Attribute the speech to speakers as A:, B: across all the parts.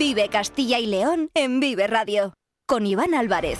A: Vive Castilla y León en Vive Radio. Con Iván Álvarez.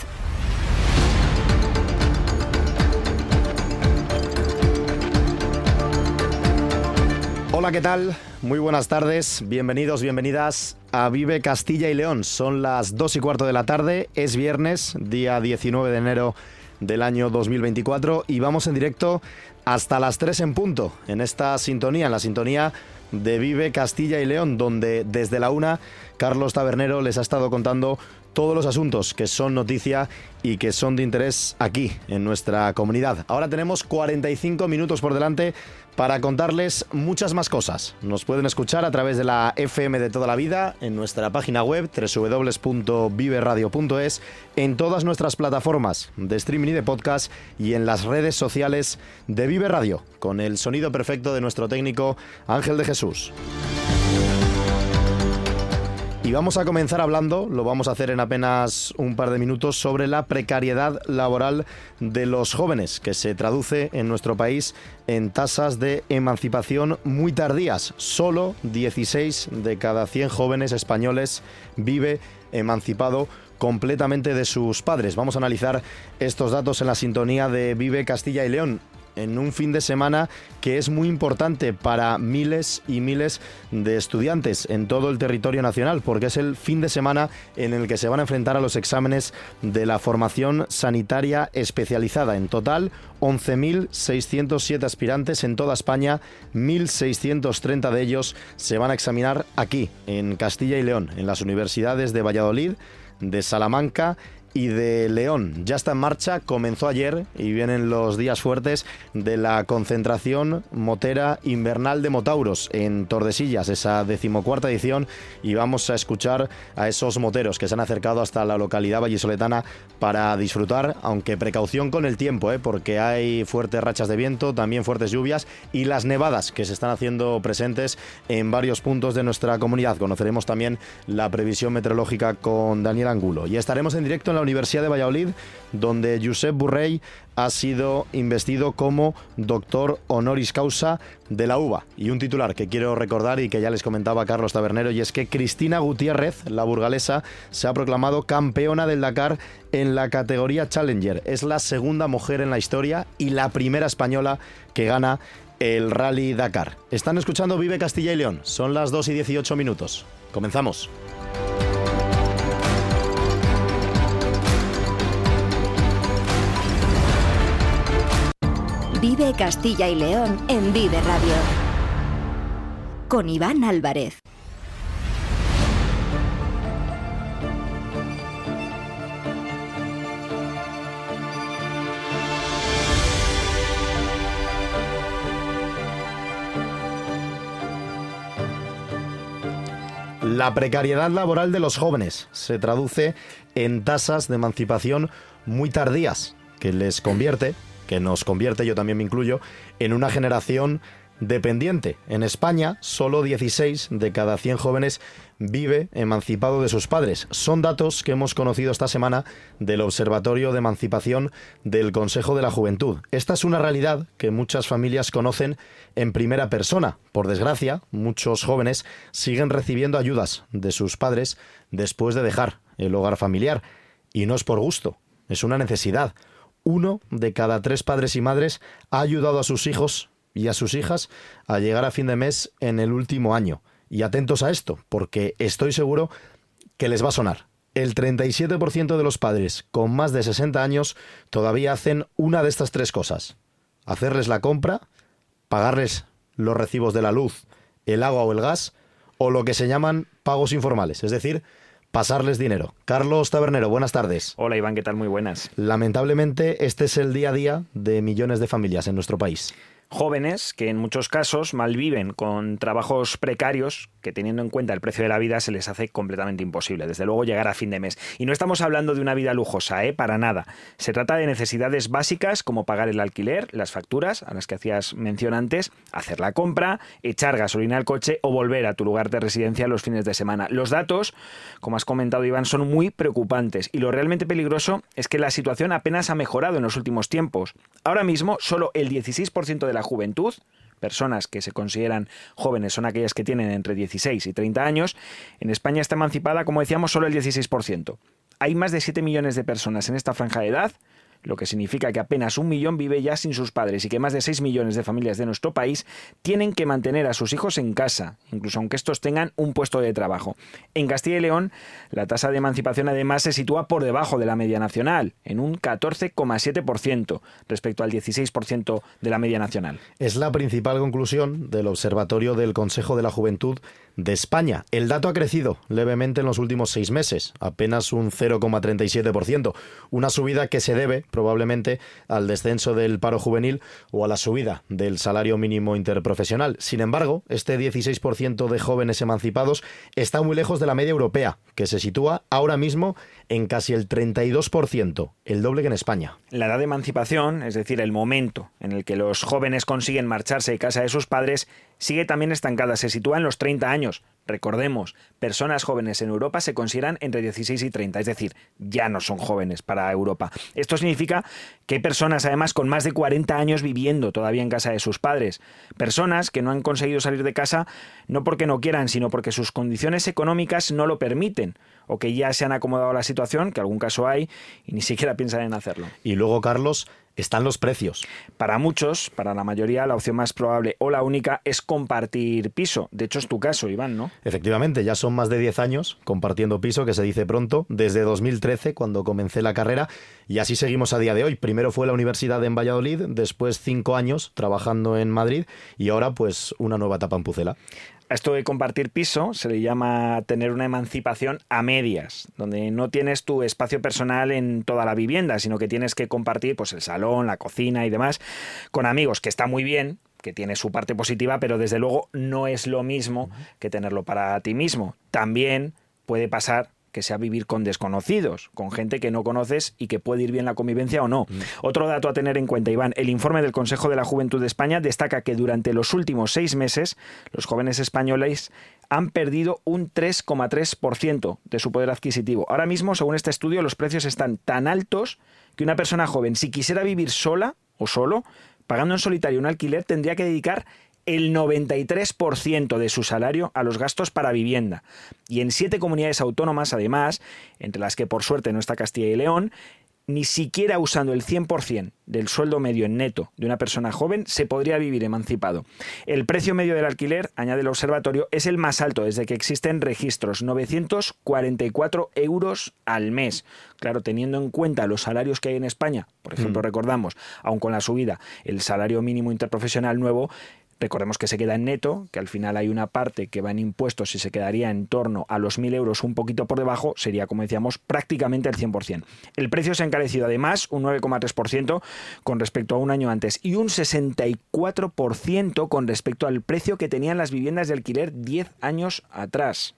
B: Hola, ¿qué tal? Muy buenas tardes, bienvenidos, bienvenidas a Vive Castilla y León. Son las 2 y cuarto de la tarde, es viernes, día 19 de enero del año 2024 y vamos en directo hasta las 3 en punto en esta sintonía, en la sintonía de Vive Castilla y León, donde desde la una Carlos Tabernero les ha estado contando todos los asuntos que son noticia y que son de interés aquí, en nuestra comunidad. Ahora tenemos 45 minutos por delante para contarles muchas más cosas. Nos pueden escuchar a través de la FM de toda la vida, en nuestra página web www.viveradio.es, en todas nuestras plataformas de streaming y de podcast y en las redes sociales de Vive Radio, con el sonido perfecto de nuestro técnico Ángel de Jesús. Y vamos a comenzar hablando, lo vamos a hacer en apenas un par de minutos, sobre la precariedad laboral de los jóvenes, que se traduce en nuestro país en tasas de emancipación muy tardías. Solo 16 de cada 100 jóvenes españoles vive emancipado completamente de sus padres. Vamos a analizar estos datos en la sintonía de Vive Castilla y León en un fin de semana que es muy importante para miles y miles de estudiantes en todo el territorio nacional, porque es el fin de semana en el que se van a enfrentar a los exámenes de la formación sanitaria especializada. En total, 11.607 aspirantes en toda España, 1.630 de ellos se van a examinar aquí, en Castilla y León, en las universidades de Valladolid, de Salamanca y de León. Ya está en marcha, comenzó ayer y vienen los días fuertes de la concentración motera invernal de Motauros en Tordesillas, esa decimocuarta edición, y vamos a escuchar a esos moteros que se han acercado hasta la localidad vallisoletana para disfrutar, aunque precaución con el tiempo, ¿eh? porque hay fuertes rachas de viento, también fuertes lluvias y las nevadas que se están haciendo presentes en varios puntos de nuestra comunidad. Conoceremos también la previsión meteorológica con Daniel Angulo y estaremos en directo en la Universidad de Valladolid, donde Josep Burrey ha sido investido como doctor honoris causa de la UBA. Y un titular que quiero recordar y que ya les comentaba Carlos Tabernero, y es que Cristina Gutiérrez, la burgalesa, se ha proclamado campeona del Dakar en la categoría Challenger. Es la segunda mujer en la historia y la primera española que gana el Rally Dakar. Están escuchando Vive Castilla y León. Son las 2 y 18 minutos. Comenzamos.
A: Vive Castilla y León en Vive Radio. Con Iván Álvarez.
B: La precariedad laboral de los jóvenes se traduce en tasas de emancipación muy tardías, que les convierte que nos convierte, yo también me incluyo, en una generación dependiente. En España, solo 16 de cada 100 jóvenes vive emancipado de sus padres. Son datos que hemos conocido esta semana del Observatorio de Emancipación del Consejo de la Juventud. Esta es una realidad que muchas familias conocen en primera persona. Por desgracia, muchos jóvenes siguen recibiendo ayudas de sus padres después de dejar el hogar familiar. Y no es por gusto, es una necesidad uno de cada tres padres y madres ha ayudado a sus hijos y a sus hijas a llegar a fin de mes en el último año. Y atentos a esto, porque estoy seguro que les va a sonar. El 37% de los padres con más de 60 años todavía hacen una de estas tres cosas. Hacerles la compra, pagarles los recibos de la luz, el agua o el gas, o lo que se llaman pagos informales, es decir, pasarles dinero. Carlos Tabernero, buenas tardes.
C: Hola Iván, ¿qué tal? Muy buenas.
B: Lamentablemente, este es el día a día de millones de familias en nuestro país
C: jóvenes que en muchos casos malviven con trabajos precarios que teniendo en cuenta el precio de la vida se les hace completamente imposible, desde luego llegar a fin de mes. Y no estamos hablando de una vida lujosa, ¿eh? para nada. Se trata de necesidades básicas como pagar el alquiler, las facturas, a las que hacías mención antes, hacer la compra, echar gasolina al coche o volver a tu lugar de residencia los fines de semana. Los datos, como has comentado Iván, son muy preocupantes y lo realmente peligroso es que la situación apenas ha mejorado en los últimos tiempos. Ahora mismo, solo el 16% de la juventud personas que se consideran jóvenes son aquellas que tienen entre 16 y 30 años, en España está emancipada, como decíamos, solo el 16%. Hay más de 7 millones de personas en esta franja de edad lo que significa que apenas un millón vive ya sin sus padres y que más de 6 millones de familias de nuestro país tienen que mantener a sus hijos en casa, incluso aunque estos tengan un puesto de trabajo. En Castilla y León, la tasa de emancipación además se sitúa por debajo de la media nacional, en un 14,7% respecto al 16% de la media nacional.
B: Es la principal conclusión del Observatorio del Consejo de la Juventud de España. El dato ha crecido levemente en los últimos seis meses, apenas un 0,37%, una subida que se debe probablemente al descenso del paro juvenil o a la subida del salario mínimo interprofesional. Sin embargo, este 16% de jóvenes emancipados está muy lejos de la media europea, que se sitúa ahora mismo en casi el 32%, el doble que en España.
C: La edad de emancipación, es decir, el momento en el que los jóvenes consiguen marcharse de casa de sus padres, sigue también estancada, se sitúa en los 30 años. Recordemos, personas jóvenes en Europa se consideran entre 16 y 30, es decir, ya no son jóvenes para Europa. Esto significa que hay personas además con más de 40 años viviendo todavía en casa de sus padres. Personas que no han conseguido salir de casa no porque no quieran, sino porque sus condiciones económicas no lo permiten o que ya se han acomodado a la situación, que algún caso hay, y ni siquiera piensan en hacerlo.
B: Y luego, Carlos, están los precios.
C: Para muchos, para la mayoría, la opción más probable o la única es compartir piso. De hecho, es tu caso, Iván, ¿no?
B: Efectivamente, ya son más de 10 años compartiendo piso, que se dice pronto, desde 2013, cuando comencé la carrera, y así seguimos a día de hoy. Primero fue la universidad en Valladolid, después cinco años trabajando en Madrid, y ahora pues una nueva etapa en Pucela.
C: A esto de compartir piso se le llama tener una emancipación a medias, donde no tienes tu espacio personal en toda la vivienda, sino que tienes que compartir pues, el salón, la cocina y demás con amigos, que está muy bien, que tiene su parte positiva, pero desde luego no es lo mismo que tenerlo para ti mismo. También puede pasar que sea vivir con desconocidos, con gente que no conoces y que puede ir bien la convivencia o no. Mm. Otro dato a tener en cuenta, Iván, el informe del Consejo de la Juventud de España destaca que durante los últimos seis meses los jóvenes españoles han perdido un 3,3% de su poder adquisitivo. Ahora mismo, según este estudio, los precios están tan altos que una persona joven, si quisiera vivir sola o solo, pagando en solitario un alquiler, tendría que dedicar el 93% de su salario a los gastos para vivienda. Y en siete comunidades autónomas, además, entre las que por suerte no está Castilla y León, ni siquiera usando el 100% del sueldo medio en neto de una persona joven se podría vivir emancipado. El precio medio del alquiler, añade el observatorio, es el más alto desde que existen registros, 944 euros al mes. Claro, teniendo en cuenta los salarios que hay en España, por ejemplo, mm. recordamos, aun con la subida, el salario mínimo interprofesional nuevo, Recordemos que se queda en neto, que al final hay una parte que va en impuestos y se quedaría en torno a los 1.000 euros un poquito por debajo, sería, como decíamos, prácticamente el 100%. El precio se ha encarecido además un 9,3% con respecto a un año antes y un 64% con respecto al precio que tenían las viviendas de alquiler 10 años atrás.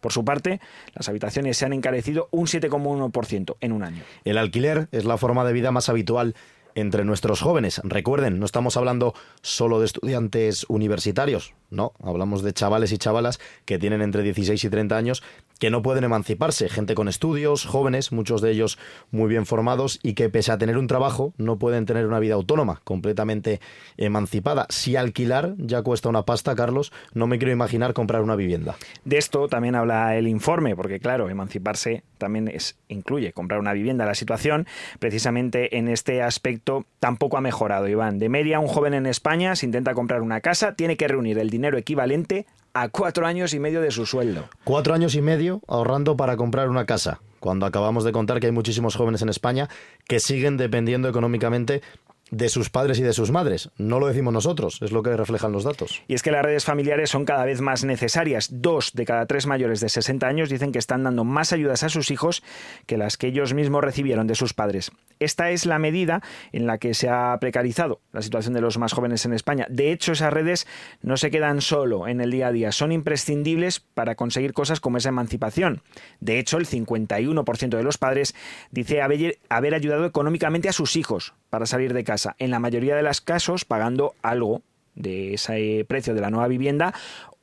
C: Por su parte, las habitaciones se han encarecido un 7,1% en un año.
B: El alquiler es la forma de vida más habitual entre nuestros jóvenes. Recuerden, no estamos hablando solo de estudiantes universitarios, no, hablamos de chavales y chavalas que tienen entre 16 y 30 años que no pueden emanciparse, gente con estudios, jóvenes, muchos de ellos muy bien formados y que pese a tener un trabajo no pueden tener una vida autónoma, completamente emancipada. Si alquilar ya cuesta una pasta, Carlos, no me quiero imaginar comprar una vivienda.
C: De esto también habla el informe, porque claro, emanciparse también incluye comprar una vivienda. La situación, precisamente en este aspecto, tampoco ha mejorado, Iván. De media, un joven en España, se intenta comprar una casa, tiene que reunir el dinero equivalente a cuatro años y medio de su sueldo.
B: Cuatro años y medio ahorrando para comprar una casa, cuando acabamos de contar que hay muchísimos jóvenes en España que siguen dependiendo económicamente de sus padres y de sus madres. No lo decimos nosotros, es lo que reflejan los datos.
C: Y es que las redes familiares son cada vez más necesarias. Dos de cada tres mayores de 60 años dicen que están dando más ayudas a sus hijos que las que ellos mismos recibieron de sus padres. Esta es la medida en la que se ha precarizado la situación de los más jóvenes en España. De hecho, esas redes no se quedan solo en el día a día, son imprescindibles para conseguir cosas como esa emancipación. De hecho, el 51% de los padres dice haber, ayudado económicamente a sus hijos para salir de casa, en la mayoría de los casos pagando algo de ese precio de la nueva vivienda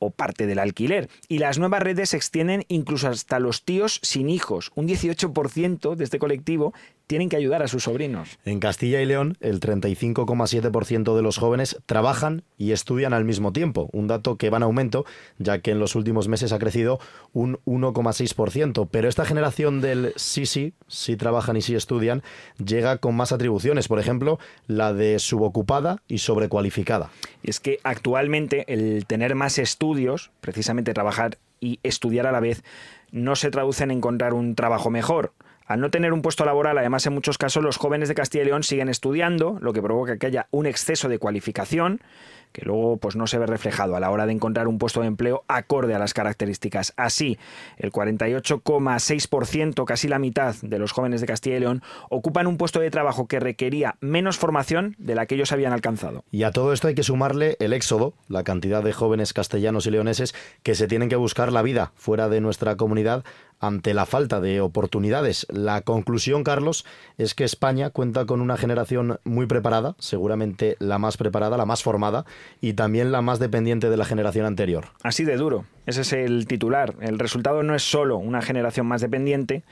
C: o parte del alquiler. Y las nuevas redes se extienden incluso hasta los tíos sin hijos. Un 18% de este colectivo tienen que ayudar a sus sobrinos.
B: En Castilla y León, el 35,7% de los jóvenes trabajan y estudian al mismo tiempo, un dato que va en aumento, ya que en los últimos meses ha crecido un 1,6%. Pero esta generación del sí, sí, sí trabajan y sí estudian, llega con más atribuciones, por ejemplo, la de subocupada y sobrecualificada.
C: Y es que actualmente el tener más estudios, precisamente trabajar y estudiar a la vez, no se traduce en encontrar un trabajo mejor. Al no tener un puesto laboral, además en muchos casos los jóvenes de Castilla y León siguen estudiando, lo que provoca que haya un exceso de cualificación que luego pues no se ve reflejado a la hora de encontrar un puesto de empleo acorde a las características. Así, el 48,6%, casi la mitad de los jóvenes de Castilla y León ocupan un puesto de trabajo que requería menos formación de la que ellos habían alcanzado.
B: Y a todo esto hay que sumarle el éxodo, la cantidad de jóvenes castellanos y leoneses que se tienen que buscar la vida fuera de nuestra comunidad ante la falta de oportunidades. La conclusión, Carlos, es que España cuenta con una generación muy preparada, seguramente la más preparada, la más formada y también la más dependiente de la generación anterior.
C: Así de duro, ese es el titular. El resultado no es solo una generación más dependiente,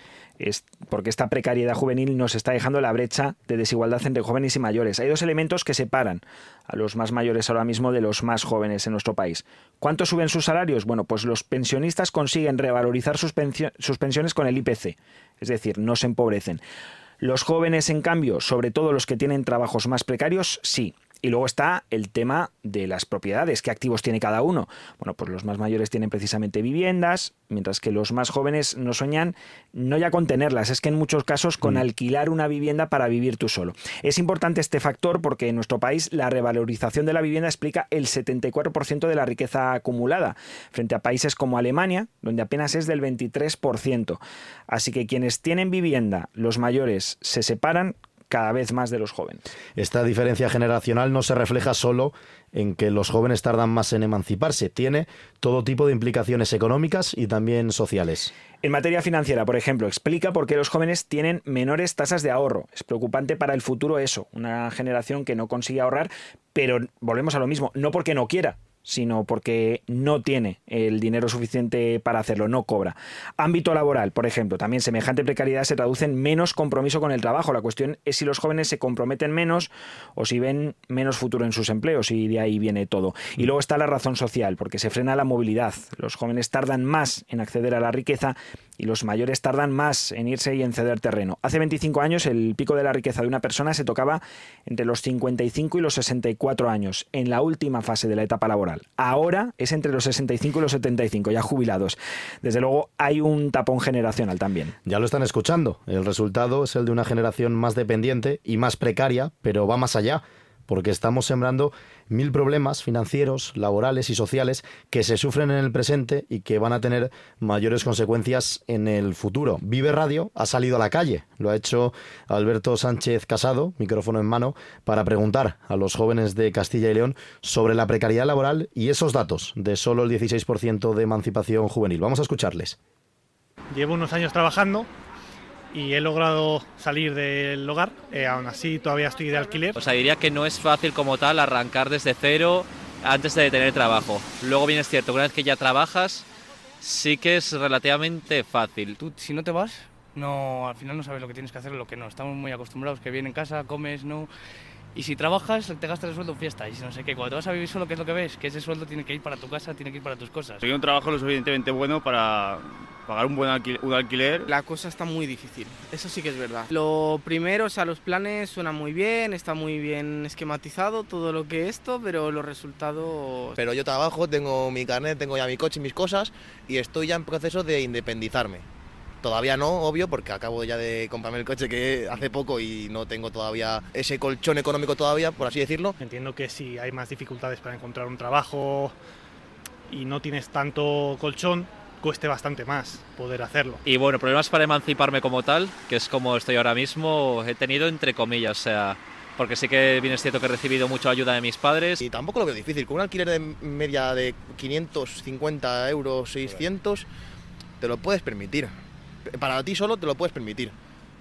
C: porque esta precariedad juvenil nos está dejando la brecha de desigualdad entre jóvenes y mayores. Hay dos elementos que separan a los más mayores ahora mismo de los más jóvenes en nuestro país. ¿Cuánto suben sus salarios? Bueno, pues los pensionistas consiguen revalorizar sus pensiones con el IPC, es decir, no se empobrecen. Los jóvenes, en cambio, sobre todo los que tienen trabajos más precarios, sí. Y luego está el tema de las propiedades, qué activos tiene cada uno. Bueno, pues los más mayores tienen precisamente viviendas, mientras que los más jóvenes no sueñan no ya con tenerlas, es que en muchos casos con mm. alquilar una vivienda para vivir tú solo. Es importante este factor porque en nuestro país la revalorización de la vivienda explica el 74% de la riqueza acumulada, frente a países como Alemania, donde apenas es del 23%. Así que quienes tienen vivienda, los mayores, se separan cada vez más de los jóvenes.
B: Esta diferencia generacional no se refleja solo en que los jóvenes tardan más en emanciparse, tiene todo tipo de implicaciones económicas y también sociales.
C: En materia financiera, por ejemplo, explica por qué los jóvenes tienen menores tasas de ahorro. Es preocupante para el futuro eso, una generación que no consigue ahorrar, pero volvemos a lo mismo, no porque no quiera, sino porque no tiene el dinero suficiente para hacerlo, no cobra. Ámbito laboral, por ejemplo, también semejante precariedad se traduce en menos compromiso con el trabajo. La cuestión es si los jóvenes se comprometen menos o si ven menos futuro en sus empleos y de ahí viene todo. Y luego está la razón social, porque se frena la movilidad. Los jóvenes tardan más en acceder a la riqueza y los mayores tardan más en irse y en ceder terreno. Hace 25 años el pico de la riqueza de una persona se tocaba entre los 55 y los 64 años, en la última fase de la etapa laboral. Ahora es entre los 65 y los 75, ya jubilados. Desde luego hay un tapón generacional también.
B: Ya lo están escuchando. El resultado es el de una generación más dependiente y más precaria, pero va más allá porque estamos sembrando mil problemas financieros, laborales y sociales que se sufren en el presente y que van a tener mayores consecuencias en el futuro. Vive Radio ha salido a la calle, lo ha hecho Alberto Sánchez Casado, micrófono en mano, para preguntar a los jóvenes de Castilla y León sobre la precariedad laboral y esos datos de solo el 16% de emancipación juvenil. Vamos a escucharles.
D: Llevo unos años trabajando y he logrado salir del hogar, eh, aún así todavía estoy de alquiler.
E: O sea, diría que no es fácil como tal arrancar desde cero antes de tener trabajo. Luego bien es cierto, una vez que ya trabajas, sí que es relativamente fácil.
F: Tú, si no te vas, no, al final no sabes lo que tienes que hacer o lo que no. Estamos muy acostumbrados que viene en casa, comes, no... Y si trabajas, te gastas el sueldo en fiesta. Y si no sé qué, cuando te vas a vivir solo, ¿qué es lo que ves? Que ese sueldo tiene que ir para tu casa, tiene que ir para tus cosas.
G: Soy un trabajo lo suficientemente bueno para pagar un buen alquiler,
H: La cosa está muy difícil, eso sí que es verdad. Lo primero, o sea, los planes suenan muy bien, está muy bien esquematizado todo lo que esto, pero los resultados...
I: Pero yo trabajo, tengo mi carnet, tengo ya mi coche y mis cosas y estoy ya en proceso de independizarme. Todavía no, obvio, porque acabo ya de comprarme el coche que hace poco y no tengo todavía ese colchón económico todavía, por así decirlo.
D: Entiendo que si hay más dificultades para encontrar un trabajo y no tienes tanto colchón, cueste bastante más poder hacerlo.
E: Y bueno, problemas para emanciparme como tal, que es como estoy ahora mismo, he tenido entre comillas, o sea, porque sí que bien es cierto que he recibido mucha ayuda de mis padres.
I: Y tampoco lo veo difícil, con un alquiler de media de 550 euros, 600, te lo puedes permitir para ti solo te lo puedes permitir.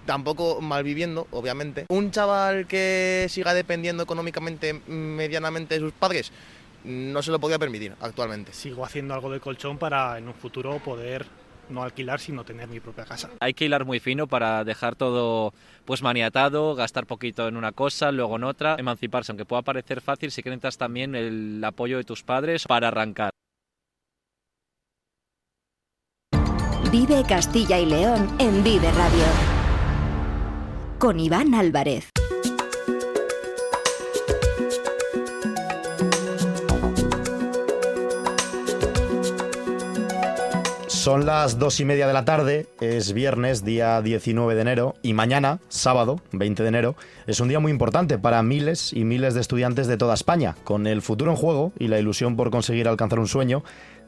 I: Tampoco mal viviendo, obviamente. Un chaval que siga dependiendo económicamente medianamente de sus padres, no se lo podía permitir actualmente.
D: Sigo haciendo algo de colchón para en un futuro poder no alquilar, sino tener mi propia casa.
E: Hay que hilar muy fino para dejar todo pues maniatado, gastar poquito en una cosa, luego en otra, emanciparse, aunque pueda parecer fácil, si necesitas también el apoyo de tus padres para arrancar.
A: Vive Castilla y León en Vive Radio. Con Iván Álvarez.
B: Son las dos y media de la tarde, es viernes, día 19 de enero, y mañana, sábado, 20 de enero, es un día muy importante para miles y miles de estudiantes de toda España. Con el futuro en juego y la ilusión por conseguir alcanzar un sueño,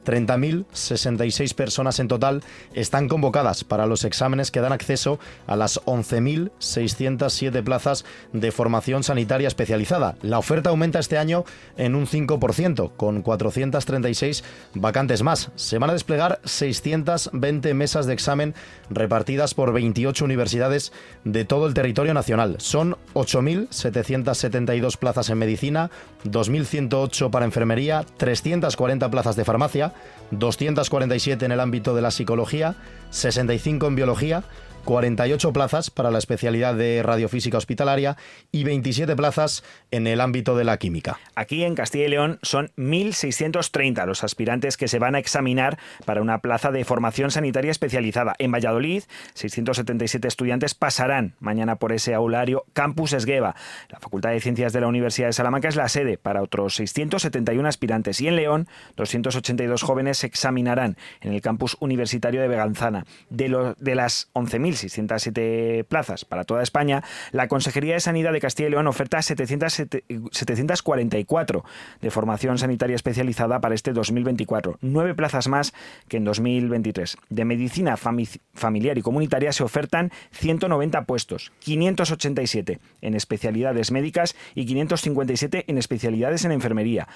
B: 30.066 personas en total están convocadas para los exámenes que dan acceso a las 11.607 plazas de formación sanitaria especializada. La oferta aumenta este año en un 5%, con 436 vacantes más. Se van a desplegar 620 mesas de examen repartidas por 28 universidades de todo el territorio nacional. Son 8.772 plazas en medicina, 2.108 para enfermería, 340 plazas de farmacia, 247 en el ámbito de la psicología, 65 en biología, 48 plazas para la especialidad de radiofísica hospitalaria y 27 plazas en el ámbito de la química.
C: Aquí en Castilla y León son 1.630 los aspirantes que se van a examinar para una plaza de formación sanitaria especializada. En Valladolid, 677 estudiantes pasarán mañana por ese aulario Campus Esgueva. La Facultad de Ciencias de la Universidad de Salamanca es la sede para otros 671 aspirantes y en León, 282 jóvenes se examinarán en el campus universitario de Beganzana. De, de las 11.000 1.607 plazas para toda España, la Consejería de Sanidad de Castilla y León oferta 744 de formación sanitaria especializada para este 2024, nueve plazas más que en 2023. De medicina familiar y comunitaria se ofertan 190 puestos, 587 en especialidades médicas y 557 en especialidades en enfermería.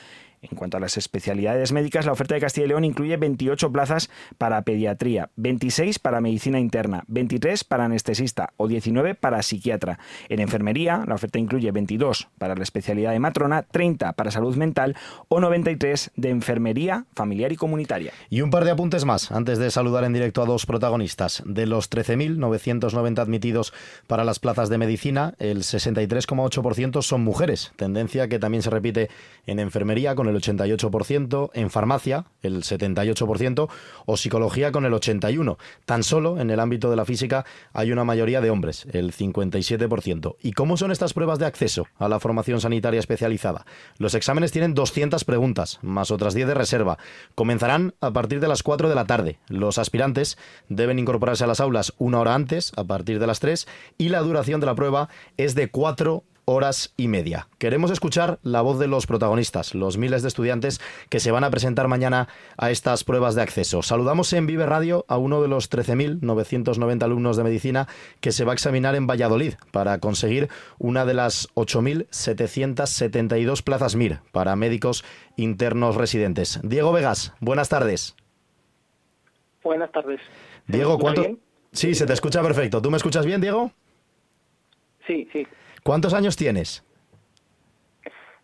C: En cuanto a las especialidades médicas, la oferta de Castilla y León incluye 28 plazas para pediatría, 26 para medicina interna, 23 para anestesista o 19 para psiquiatra. En enfermería, la oferta incluye 22 para la especialidad de matrona, 30 para salud mental o 93 de enfermería familiar y comunitaria.
B: Y un par de apuntes más antes de saludar en directo a dos protagonistas. De los 13.990 admitidos para las plazas de medicina, el 63,8% son mujeres, tendencia que también se repite en enfermería con el 88%, en farmacia el 78% o psicología con el 81%. Tan solo en el ámbito de la física hay una mayoría de hombres, el 57%. ¿Y cómo son estas pruebas de acceso a la formación sanitaria especializada? Los exámenes tienen 200 preguntas, más otras 10 de reserva. Comenzarán a partir de las 4 de la tarde. Los aspirantes deben incorporarse a las aulas una hora antes, a partir de las 3, y la duración de la prueba es de 4 horas y media. Queremos escuchar la voz de los protagonistas, los miles de estudiantes que se van a presentar mañana a estas pruebas de acceso. Saludamos en Vive Radio a uno de los 13.990 alumnos de medicina que se va a examinar en Valladolid para conseguir una de las 8.772 plazas MIR para médicos internos residentes. Diego Vegas, buenas tardes.
J: Buenas tardes.
B: Diego, ¿cuánto? Sí, se te escucha perfecto. ¿Tú me escuchas bien, Diego?
J: Sí, sí.
B: ¿Cuántos años tienes?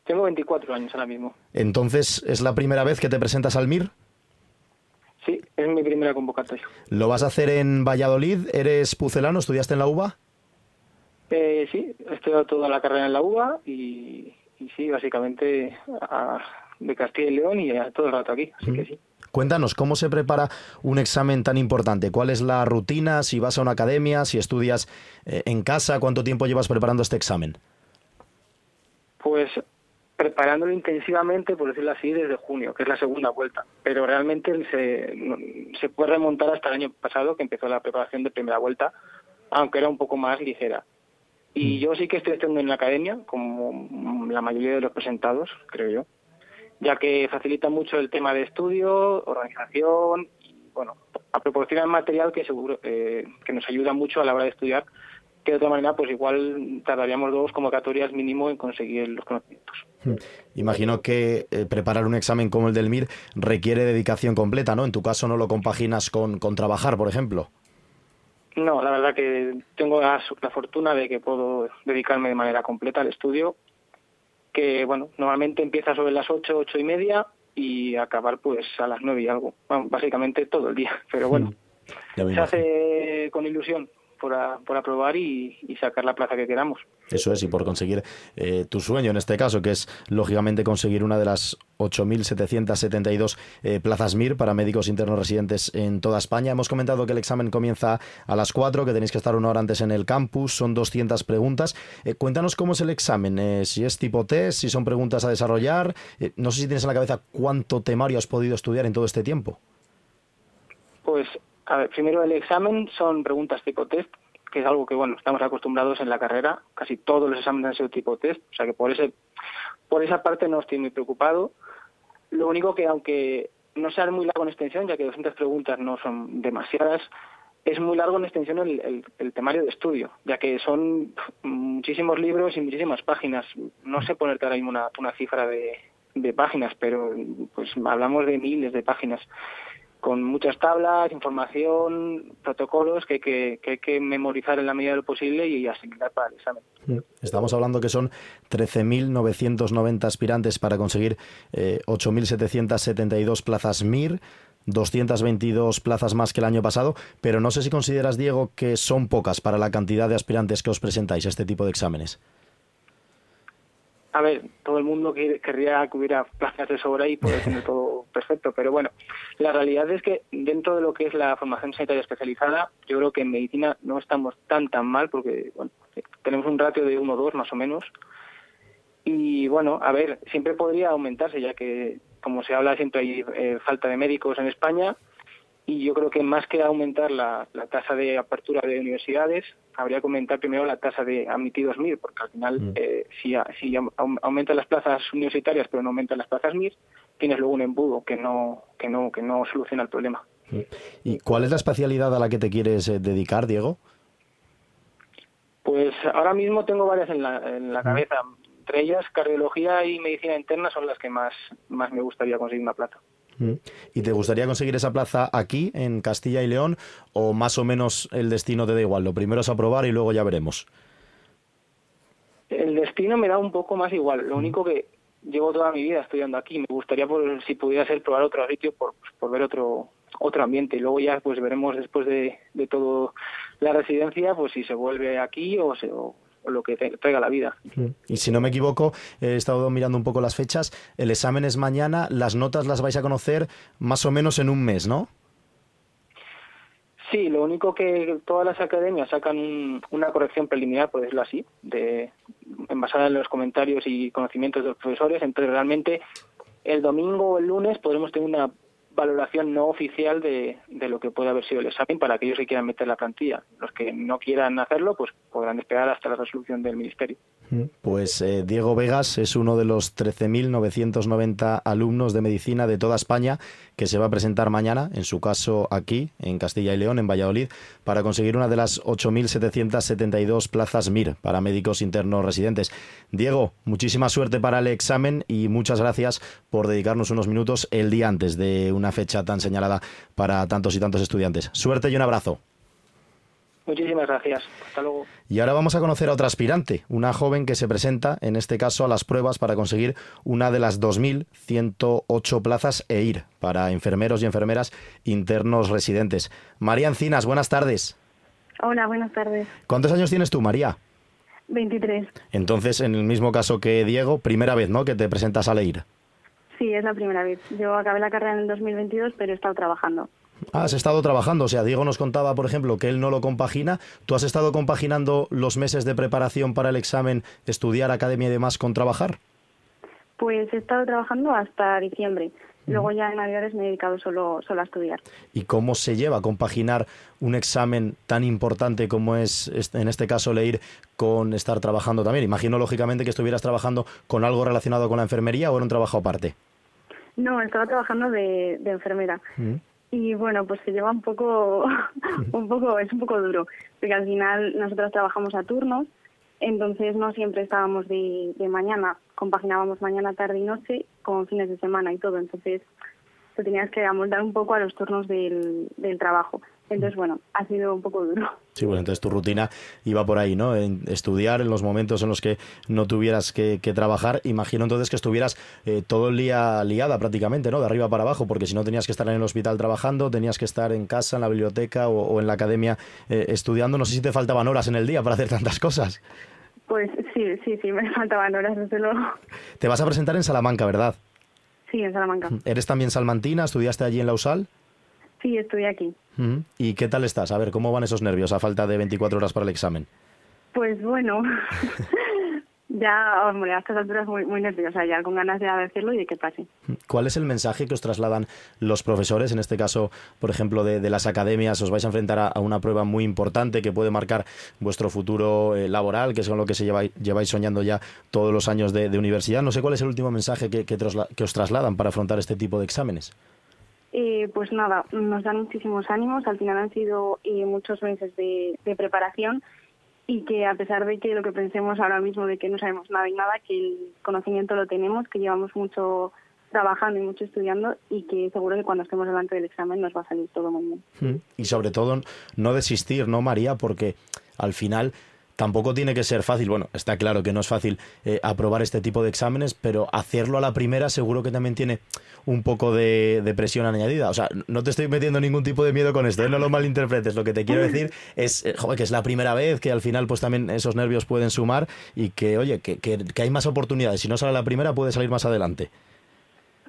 J: Tengo 24 años ahora mismo.
B: Entonces, ¿es la primera vez que te presentas al MIR?
J: Sí, es mi primera convocatoria.
B: ¿Lo vas a hacer en Valladolid? ¿Eres pucelano? ¿Estudiaste en la UBA?
J: Eh, sí, he estudiado toda la carrera en la UBA y, sí, básicamente de Castilla y León y a todo el rato aquí, así que sí.
B: Cuéntanos, ¿cómo se prepara un examen tan importante? ¿Cuál es la rutina? Si vas a una academia, si estudias eh, en casa, ¿cuánto tiempo llevas preparando este examen?
J: Pues preparándolo intensivamente, por decirlo así, desde junio, que es la segunda vuelta. Pero realmente se, se puede remontar hasta el año pasado, que empezó la preparación de primera vuelta, aunque era un poco más ligera. Y mm. yo sí que estoy estudiando en la academia, como la mayoría de los presentados, creo yo ya que facilita mucho el tema de estudio, organización y, bueno, a proporcionar material que seguro eh, que nos ayuda mucho a la hora de estudiar, que de otra manera, pues igual tardaríamos dos convocatorias mínimo en conseguir los conocimientos. Hmm.
B: Imagino que eh, preparar un examen como el del MIR requiere dedicación completa, ¿no? En tu caso no lo compaginas con, con trabajar, por ejemplo.
J: No, la verdad que tengo la, la, fortuna de que puedo dedicarme de manera completa al estudio que bueno, normalmente empieza sobre las 8, ocho y media y acabar pues a las 9 y algo. Bueno, básicamente todo el día, pero bueno, se hace con ilusión por, por aprobar y, sacar la plaza que queramos.
B: Eso es, y por conseguir eh, tu sueño en este caso, que es lógicamente conseguir una de las 8.772 eh, plazas MIR para médicos internos residentes en toda España. Hemos comentado que el examen comienza a las 4, que tenéis que estar una hora antes en el campus, son 200 preguntas. Eh, cuéntanos cómo es el examen, si es tipo test, si son preguntas a desarrollar. no sé si tienes en la cabeza cuánto temario has podido estudiar en todo este tiempo.
J: Pues a ver, primero el examen son preguntas tipo test, que es algo que bueno estamos acostumbrados en la carrera. Casi todos los exámenes han sido tipo test, o sea que por ese por esa parte no estoy muy preocupado. Lo único que aunque no sea muy largo en extensión, ya que 200 preguntas no son demasiadas, es muy largo en extensión el, el, temario de estudio, ya que son muchísimos libros y muchísimas páginas. No sé ponerte ahora mismo una, una cifra de, de páginas, pero pues hablamos de miles de páginas con muchas tablas, información, protocolos que, que, hay que memorizar en la medida de lo posible y asimilar para el examen.
B: Mm. Estamos hablando que son 13.990 aspirantes para conseguir 8.772 eh, plazas MIR. 222 plazas más que el año pasado, pero no sé si consideras, Diego, que son pocas para la cantidad de aspirantes que os presentáis a este tipo de exámenes
J: a ver, todo el mundo querría que hubiera plazas de sobra y poder tener todo perfecto, pero bueno, la realidad es que dentro de lo que es la formación sanitaria especializada, yo creo que en medicina no estamos tan tan mal porque bueno, tenemos un ratio de 1 2 más o menos. Y bueno, a ver, siempre podría aumentarse ya que como se habla siempre hay eh, falta de médicos en España y yo creo que más que aumentar la, tasa de apertura de universidades, habría que aumentar primero la tasa de admitidos MIR, porque al final, mm. eh, si, si aumentan las plazas universitarias pero no aumentan las plazas MIR, tienes luego un embudo que no, que no, que no soluciona el problema.
B: Mm. ¿Y cuál es la especialidad a la que te quieres eh, dedicar, Diego?
J: Pues ahora mismo tengo varias en la, en la mm. cabeza. Entre ellas, cardiología y medicina interna son las que más, más me gustaría conseguir una plata.
B: ¿Y te gustaría conseguir esa plaza aquí, en Castilla y León, o más o menos el destino te da igual? Lo primero es aprobar y luego ya veremos.
J: El destino me da un poco más igual. Lo único que llevo toda mi vida estudiando aquí. Me gustaría, si pudiera ser, probar otro sitio por, por ver otro otro ambiente. Luego ya pues veremos después de, de todo la residencia, pues si se vuelve aquí o, se, lo que traiga la vida.
B: Y si no me equivoco, he estado mirando un poco las fechas, el examen es mañana, las notas las vais a conocer más o menos en un mes, ¿no?
J: Sí, lo único que todas las academias sacan una corrección preliminar, por decirlo así, de, basada en los comentarios y conocimientos de los profesores. Entonces, realmente, el domingo o el lunes podremos tener una valoración no oficial de, de, lo que puede haber sido el examen para aquellos que quieran meter la plantilla. Los que no quieran hacerlo, pues podrán esperar hasta la resolución del Ministerio.
B: Pues eh, Diego Vegas es uno de los 13.990 alumnos de medicina de toda España que se va a presentar mañana, en su caso aquí, en Castilla y León, en Valladolid, para conseguir una de las 8.772 plazas MIR para médicos internos residentes. Diego, muchísima suerte para el examen y muchas gracias por dedicarnos unos minutos el día antes de una fecha tan señalada para tantos y tantos estudiantes. Suerte y un abrazo.
J: Muchísimas gracias. Hasta luego.
B: Y ahora vamos a conocer a otra aspirante, una joven que se presenta, en este caso, a las pruebas para conseguir una de las 2.108 plazas EIR para enfermeros y enfermeras internos residentes. María Encinas, buenas tardes.
K: Hola, buenas tardes.
B: ¿Cuántos años tienes tú, María?
K: 23.
B: Entonces, en el mismo caso que Diego, primera vez, ¿no?, que te presentas a la EIR.
K: Sí, es la primera vez. Yo acabé la carrera en el 2022, pero he estado trabajando.
B: Has estado trabajando, o sea, Diego nos contaba, por ejemplo, que él no lo compagina. ¿Tú has estado compaginando los meses de preparación para el examen, estudiar academia y demás con trabajar?
K: Pues he estado trabajando hasta diciembre. Luego ya en Navidades me he dedicado solo, solo a estudiar.
B: ¿Y cómo se lleva compaginar un examen tan importante como es, en este caso, leer con estar trabajando también? Imagino, lógicamente, que estuvieras trabajando con algo relacionado con la enfermería o era un trabajo aparte.
K: No, estaba trabajando de, enfermera y bueno pues se lleva un poco un poco es un poco duro porque al final nosotros trabajamos a turnos entonces no siempre estábamos de, de mañana compaginábamos mañana tarde y noche con fines de semana y todo. Entonces te tenías que amoldar un poco a los turnos del, del trabajo Entonces, bueno, ha sido un poco duro.
B: Sí, pues entonces tu rutina iba por ahí, ¿no? En estudiar en los momentos en los que no tuvieras que, trabajar. Imagino entonces que estuvieras eh, todo el día liada prácticamente, ¿no? De arriba para abajo, porque si no tenías que estar en el hospital trabajando, tenías que estar en casa, en la biblioteca o, en la academia eh, estudiando. No sé si te faltaban horas en el día para hacer tantas cosas.
K: Pues sí, sí, sí, me faltaban horas, desde luego.
B: Te vas a presentar en Salamanca, ¿verdad?
K: Sí, en Salamanca.
B: ¿Eres también salmantina? ¿Estudiaste allí en la USAL?
K: Sí, estoy aquí.
B: ¿Y qué tal estás? A ver, ¿cómo van esos nervios a falta de 24 horas para el examen?
K: Pues bueno, ya, hombre, a estas alturas muy, muy nerviosa, ya con ganas de decirlo y de que pase.
B: ¿Cuál es el mensaje que os trasladan los profesores? En este caso, por ejemplo, de, las academias, os vais a enfrentar a, una prueba muy importante que puede marcar vuestro futuro eh, laboral, que es con lo que se lleváis, lleváis soñando ya todos los años de, universidad. No sé cuál es el último mensaje que, que os trasladan para afrontar este tipo de exámenes.
K: Eh, pues nada, nos dan muchísimos ánimos. Al final han sido eh, muchos meses de, preparación y que a pesar de que lo que pensemos ahora mismo de que no sabemos nada y nada, que el conocimiento lo tenemos, que llevamos mucho trabajando y mucho estudiando y que seguro que cuando estemos delante del examen nos va a salir todo muy bien.
B: Mm. Y sobre todo no desistir, ¿no, María? Porque al final tampoco tiene que ser fácil. Bueno, está claro que no es fácil eh, aprobar este tipo de exámenes, pero hacerlo a la primera seguro que también tiene un poco de, presión añadida. O sea, no te estoy metiendo ningún tipo de miedo con esto, ¿eh? no lo malinterpretes. Lo que te quiero decir es eh, que es la primera vez, que al final pues también esos nervios pueden sumar y que, oye, que, que, hay más oportunidades. Si no sale la primera, puede salir más adelante.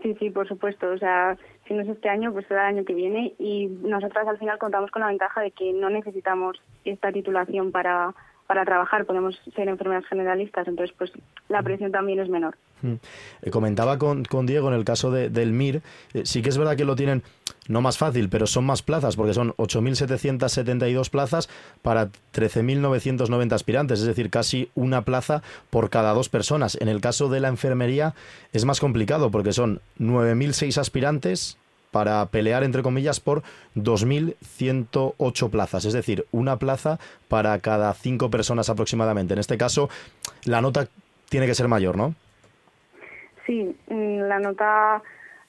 K: Sí, sí, por supuesto. O sea, si no es este año, pues será el año que viene. Y nosotras al final contamos con la ventaja de que no necesitamos esta titulación para para trabajar podemos ser enfermeras generalistas, entonces pues la presión también es menor.
B: Mm. Eh, comentaba con, con, Diego en el caso de, del MIR, eh, sí que es verdad que lo tienen no más fácil, pero son más plazas, porque son 8.772 plazas para 13.990 aspirantes, es decir, casi una plaza por cada dos personas. En el caso de la enfermería es más complicado, porque son 9.006 aspirantes para pelear, entre comillas, por 2.108 plazas, es decir, una plaza para cada cinco personas aproximadamente. En este caso, la nota tiene que ser mayor, ¿no?
K: Sí, mm, la nota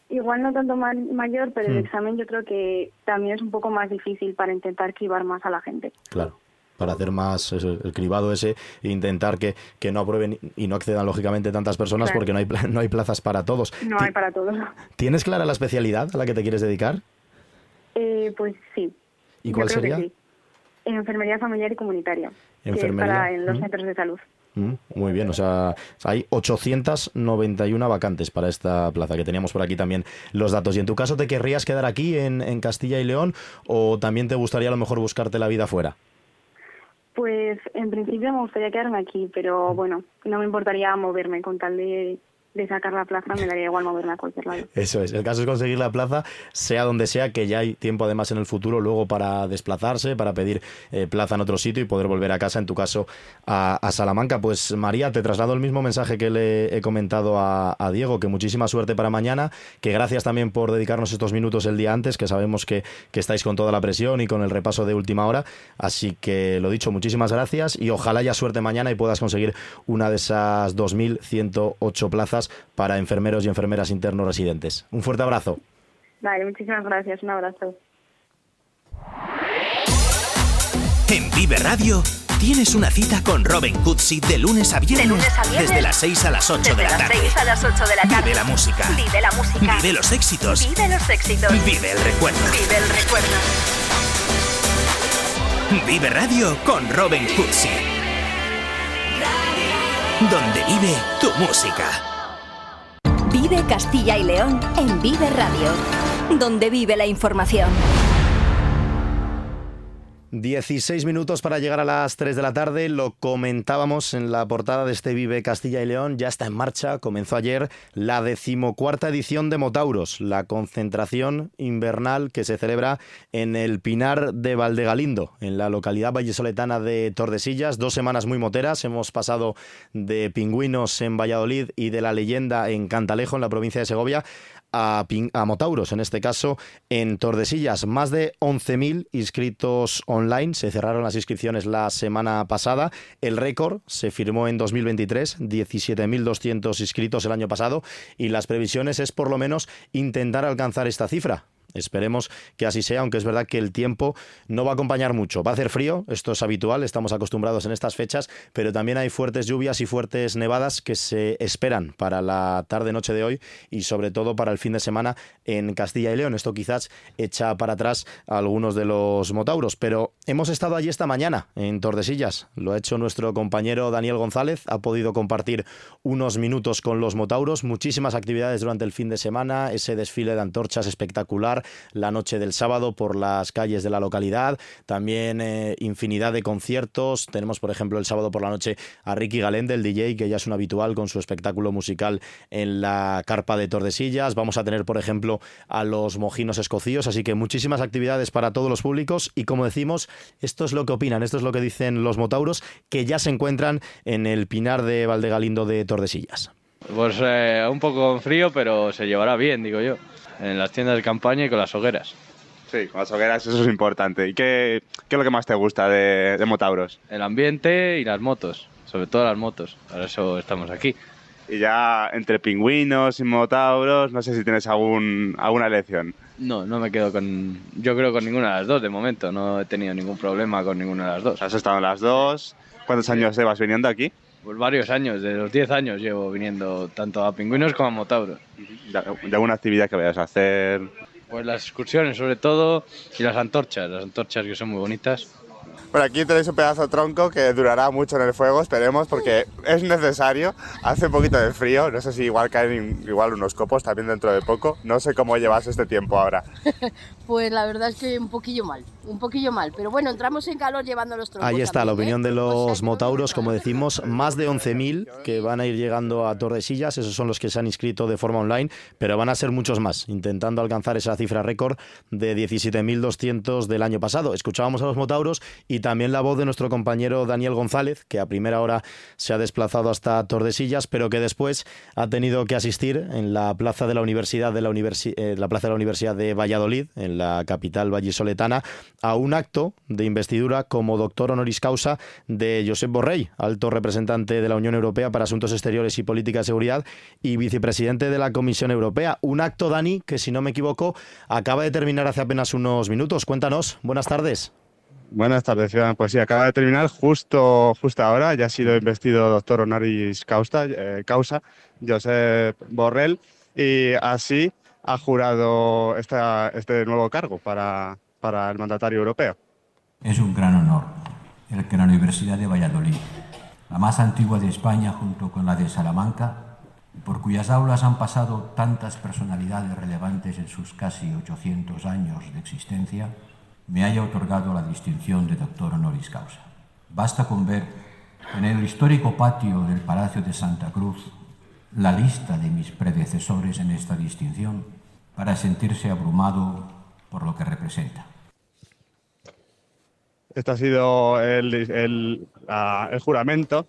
K: igual no tanto mayor, pero el hmm. examen yo creo que también es un poco más difícil para intentar cribar más a la gente.
B: Claro para hacer más el cribado ese e intentar que, que, no aprueben y no accedan lógicamente tantas personas porque no hay, no hay plazas para todos.
K: No hay para todos.
B: ¿Tienes clara la especialidad a la que te quieres dedicar?
K: Eh, pues sí.
B: ¿Y cuál sería?
K: Enfermería familiar y comunitaria. Enfermería. para en los mm. centros de salud.
B: Mm, muy bien, o sea, hay 891 vacantes para esta plaza, que teníamos por aquí también los datos. ¿Y en tu caso te querrías quedar aquí en, en Castilla y León o también te gustaría a lo mejor buscarte la vida fuera?
K: Pues en principio me gustaría quedarme aquí, pero bueno, no me importaría moverme con tal de de sacar la plaza, me daría igual moverme a cualquier lado.
B: Eso es, el caso es conseguir la plaza, sea donde sea, que ya hay tiempo además en el futuro luego para desplazarse, para pedir eh, plaza en otro sitio y poder volver a casa, en tu caso, a, Salamanca. Pues María, te traslado el mismo mensaje que le he comentado a, Diego, que muchísima suerte para mañana, que gracias también por dedicarnos estos minutos el día antes, que sabemos que, que estáis con toda la presión y con el repaso de última hora. Así que lo dicho, muchísimas gracias y ojalá haya suerte mañana y puedas conseguir una de esas 2.108 plazas para enfermeros y enfermeras internos residentes. Un fuerte abrazo.
K: Vale, muchísimas gracias. Un abrazo.
L: En Vive Radio tienes una cita con Robin Cutsi de lunes a viernes. Desde las 6 a las 8 de la tarde.
M: a las 8 de la tarde.
L: Vive la música.
M: Vive la música.
L: Vive los éxitos.
M: Vive los éxitos.
L: Vive el recuerdo.
M: Vive el recuerdo.
L: Vive Radio con Robin Cutsi. Donde vive tu música.
A: Vive Castilla y León en Vive Radio, donde vive la información.
B: 16 minutos para llegar a las 3 de la tarde. Lo comentábamos en la portada de este Vive Castilla y León. Ya está en marcha. Comenzó ayer la decimocuarta edición de Motauros, la concentración invernal que se celebra en el Pinar de Valdegalindo, en la localidad vallesoletana de Tordesillas. Dos semanas muy moteras. Hemos pasado de pingüinos en Valladolid y de la leyenda en Cantalejo, en la provincia de Segovia, a, Motauros, en este caso en Tordesillas. Más de 11.000 inscritos online. Se cerraron las inscripciones la semana pasada. El récord se firmó en 2023, 17.200 inscritos el año pasado. Y las previsiones es por lo menos intentar alcanzar esta cifra Esperemos que así sea, aunque es verdad que el tiempo no va a acompañar mucho. Va a hacer frío, esto es habitual, estamos acostumbrados en estas fechas, pero también hay fuertes lluvias y fuertes nevadas que se esperan para la tarde-noche de hoy y sobre todo para el fin de semana en Castilla y León. Esto quizás echa para atrás a algunos de los motauros, pero hemos estado allí esta mañana en Tordesillas. Lo ha hecho nuestro compañero Daniel González, ha podido compartir unos minutos con los motauros, muchísimas actividades durante el fin de semana, ese desfile de antorchas espectacular, la noche del sábado por las calles de la localidad, también eh, infinidad de conciertos. Tenemos, por ejemplo, el sábado por la noche a Ricky Galén, del DJ, que ya es un habitual con su espectáculo musical en la carpa de Tordesillas. Vamos a tener, por ejemplo, a los mojinos escocíos, así que muchísimas actividades para todos los públicos y como decimos, esto es lo que opinan, esto es lo que dicen los motauros que ya se encuentran en el Pinar de Valdegalindo de Tordesillas.
N: Pues eh, un poco frío, pero se llevará bien, digo yo, en las tiendas de campaña y con las hogueras.
O: Sí, con las hogueras eso es importante. ¿Y qué, qué es lo que más te gusta de, de Motauros?
N: El ambiente y las motos, sobre todo las motos, por eso estamos aquí.
O: Y ya entre pingüinos y Motauros, no sé si tienes algún, alguna elección.
N: No, no me quedo con, yo creo con ninguna de las dos de momento, no he tenido ningún problema con ninguna de las dos.
O: ¿Has estado en las dos? ¿Cuántos años llevas viniendo aquí?
N: Pues varios años, de los 10 años llevo viniendo tanto a pingüinos como a motauros.
O: ¿De alguna actividad que vayas a hacer?
N: Pues las excursiones sobre todo y las antorchas, las antorchas que son muy bonitas.
O: Bueno, aquí tenéis un pedazo de tronco que durará mucho en el fuego, esperemos, porque es necesario. Hace un poquito de frío, no sé si igual caen igual unos copos también dentro de poco. No sé cómo llevas este tiempo ahora.
P: Pues la verdad es que un poquillo mal, un poquillo mal. Pero bueno, entramos en calor llevando los troncos.
B: Ahí está la
P: también,
B: opinión
P: ¿eh?
B: de los motauros, como decimos, más de 11.000 que van a ir llegando a Tordesillas, esos son los que se han inscrito de forma online, pero van a ser muchos más, intentando alcanzar esa cifra récord de 17.200 del año pasado. Escuchábamos a los motauros y también la voz de nuestro compañero Daniel González, que a primera hora se ha desplazado hasta Tordesillas, pero que después ha tenido que asistir en la plaza de la Universidad de la, Universi- eh, la plaza de la Universidad de Valladolid, en la capital vallisoletana, a un acto de investidura como doctor honoris causa de Josep Borrell, alto representante de la Unión Europea para Asuntos Exteriores y Política de Seguridad y vicepresidente de la Comisión Europea. Un acto, Dani, que si no me equivoco, acaba de terminar hace apenas unos minutos. Cuéntanos. Buenas tardes.
O: Buenas tardes, Ciudad. Pues sí, acaba de terminar justo, justo ahora. Ya ha sido investido doctor honoris causa, eh, Josep Borrell, y así ha jurado este nuevo cargo para, para el mandatario europeo.
Q: Es un gran honor el que la Universidad de Valladolid, la más antigua de España junto con la de Salamanca, por cuyas aulas han pasado tantas personalidades relevantes en sus casi 800 años de existencia, me haya otorgado la distinción de doctor honoris causa. Basta con ver en el histórico patio del Palacio de Santa Cruz la lista de mis predecesores en esta distinción para sentirse abrumado por lo que representa.
O: Este ha sido el, juramento,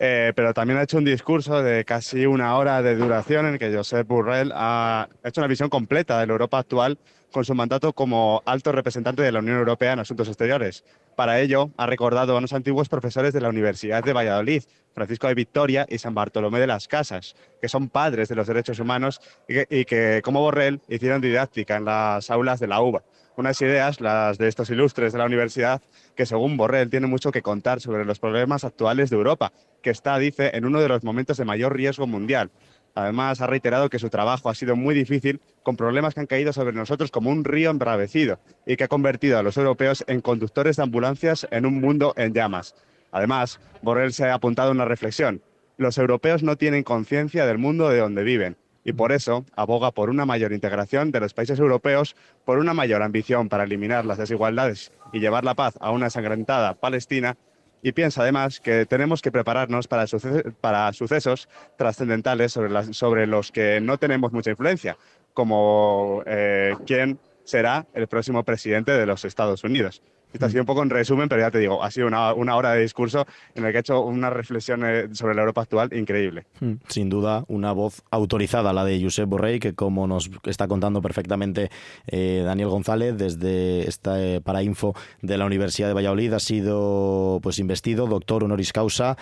O: eh, pero también ha hecho un discurso de casi una hora de duración en el que Josep Borrell ha hecho una visión completa de la Europa actual con su mandato como alto representante de la Unión Europea en asuntos exteriores. Para ello, ha recordado a unos antiguos profesores de la Universidad de Valladolid, Francisco de Victoria y San Bartolomé de las Casas, que son padres de los derechos humanos y que, y que, como Borrell, hicieron didáctica en las aulas de la UBA. Unas ideas, las de estos ilustres de la universidad, que según Borrell tienen mucho que contar sobre los problemas actuales de Europa, que está, dice, en uno de los momentos de mayor riesgo mundial. Además, ha reiterado que su trabajo ha sido muy difícil, con problemas que han caído sobre nosotros como un río embravecido y que ha convertido a los europeos en conductores de ambulancias en un mundo en llamas. Además, Borrell se ha apuntado una reflexión. Los europeos no tienen conciencia del mundo de donde viven y por eso aboga por una mayor integración de los países europeos, por una mayor ambición para eliminar las desigualdades y llevar la paz a una ensangrentada Palestina y piensa además que tenemos que prepararnos para, suce- para sucesos trascendentales sobre los que no tenemos mucha influencia, como eh, quién será el próximo presidente de los Estados Unidos. Esto ha sido un poco en resumen, pero ya te digo, ha sido una, una hora de discurso en el que he hecho una reflexión eh, sobre la Europa actual increíble.
B: Mm, Sin duda, una voz autorizada, la de Josep Borrell, que como nos está contando perfectamente eh, Daniel González desde esta eh, Parainfo de la Universidad de Valladolid, ha sido pues investido doctor honoris causa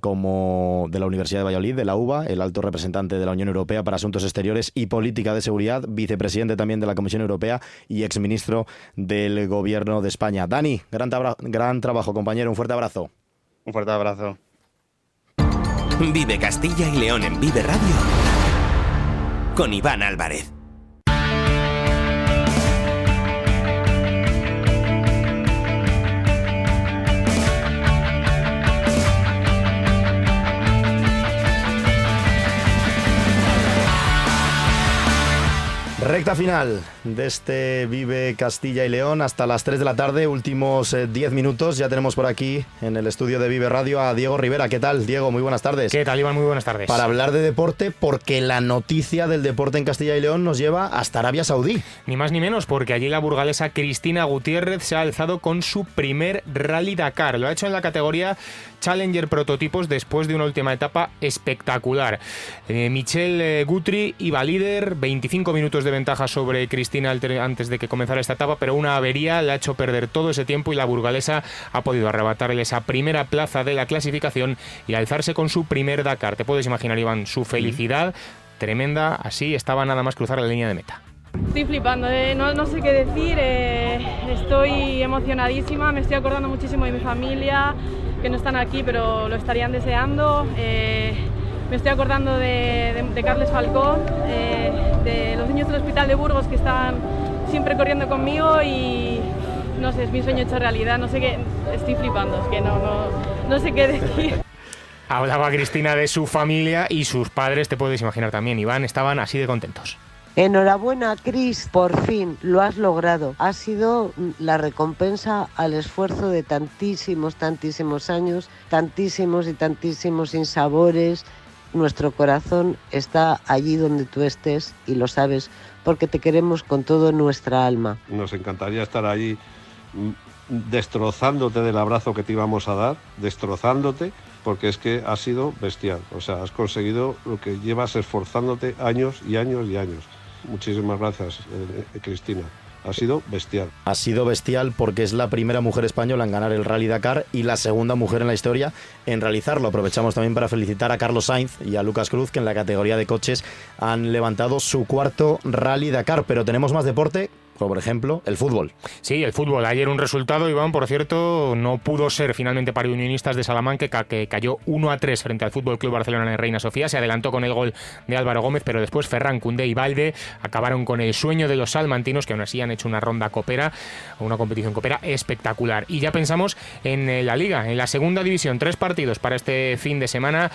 B: como de la Universidad de Valladolid, de la UBA, el alto representante de la Unión Europea para Asuntos Exteriores y Política de Seguridad, vicepresidente también de la Comisión Europea y exministro del Gobierno de España. Dani, gran, tabra- gran trabajo, compañero, un fuerte abrazo.
O: Un fuerte abrazo.
L: Vive Castilla y León en Vive Radio con Iván Álvarez.
B: Recta final de este Vive Castilla y León hasta las 3 de la tarde, últimos eh, 10 minutos. Ya tenemos por aquí en el estudio de Vive Radio a Diego Rivera. ¿Qué tal, Diego? Muy buenas tardes.
R: ¿Qué tal, Iván? Muy buenas tardes.
B: Para hablar de deporte, porque la noticia del deporte en Castilla y León nos lleva hasta Arabia Saudí.
R: Ni más ni menos, porque allí la burgalesa Cristina Gutiérrez se ha alzado con su primer Rally Dakar. Lo ha hecho en la categoría Challenger Prototipos después de una última etapa espectacular. Eh, Michelle eh, Gutri iba líder, 25 minutos de ventaja sobre Cristina alter- antes de que comenzara esta etapa, pero una avería le ha hecho perder todo ese tiempo y la burgalesa ha podido arrebatarle esa primera plaza de la clasificación y alzarse con su primer Dakar. Te puedes imaginar, Iván, su felicidad tremenda, así estaba nada más cruzar la línea de meta.
S: Estoy flipando, eh, no, no sé qué decir, eh, estoy emocionadísima, me estoy acordando muchísimo de mi familia, no están aquí pero lo estarían deseando. eh, me estoy acordando de, de- de Carles Falcón, eh, de los niños del Hospital de Burgos que están siempre corriendo conmigo y no sé, es mi sueño hecho realidad, no sé qué, estoy flipando, es que no, no, no sé qué decir.
R: Hablaba Cristina de su familia y sus padres, te puedes imaginar también, Iván, estaban así de contentos.
T: Enhorabuena, Cris, por fin lo has logrado. Ha sido mm, la recompensa al esfuerzo de tantísimos, tantísimos años, tantísimos y tantísimos sinsabores. Nuestro corazón está allí donde tú estés y lo sabes, porque te queremos con toda nuestra alma.
U: Nos encantaría estar allí mm, destrozándote del abrazo que te íbamos a dar, destrozándote, porque es que ha sido bestial. O sea, has conseguido lo que llevas esforzándote años y años y años. Muchísimas gracias, eh, Cristina. Ha sido bestial.
B: Ha sido bestial porque es la primera mujer española en ganar el Rally Dakar y la segunda mujer en la historia en realizarlo. Aprovechamos también para felicitar a Carlos Sainz y a Lucas Cruz que en la categoría de coches han levantado su cuarto Rally Dakar. Pero tenemos más deporte, como por ejemplo el fútbol.
R: Sí, el fútbol. Ayer un resultado, Iván, por cierto, no pudo ser finalmente para Unionistas de Salamanca, ca- que cayó 1 a 3 frente al Fútbol Club Barcelona en Reina Sofía. Se adelantó con el gol de Álvaro Gómez, pero después Ferran Cundé y Valde acabaron con el sueño de los salmantinos, que aún así han hecho una ronda copera, una competición copera espectacular. Y ya pensamos en eh, la Liga, en la segunda división. Tres partidos para este fin de semana.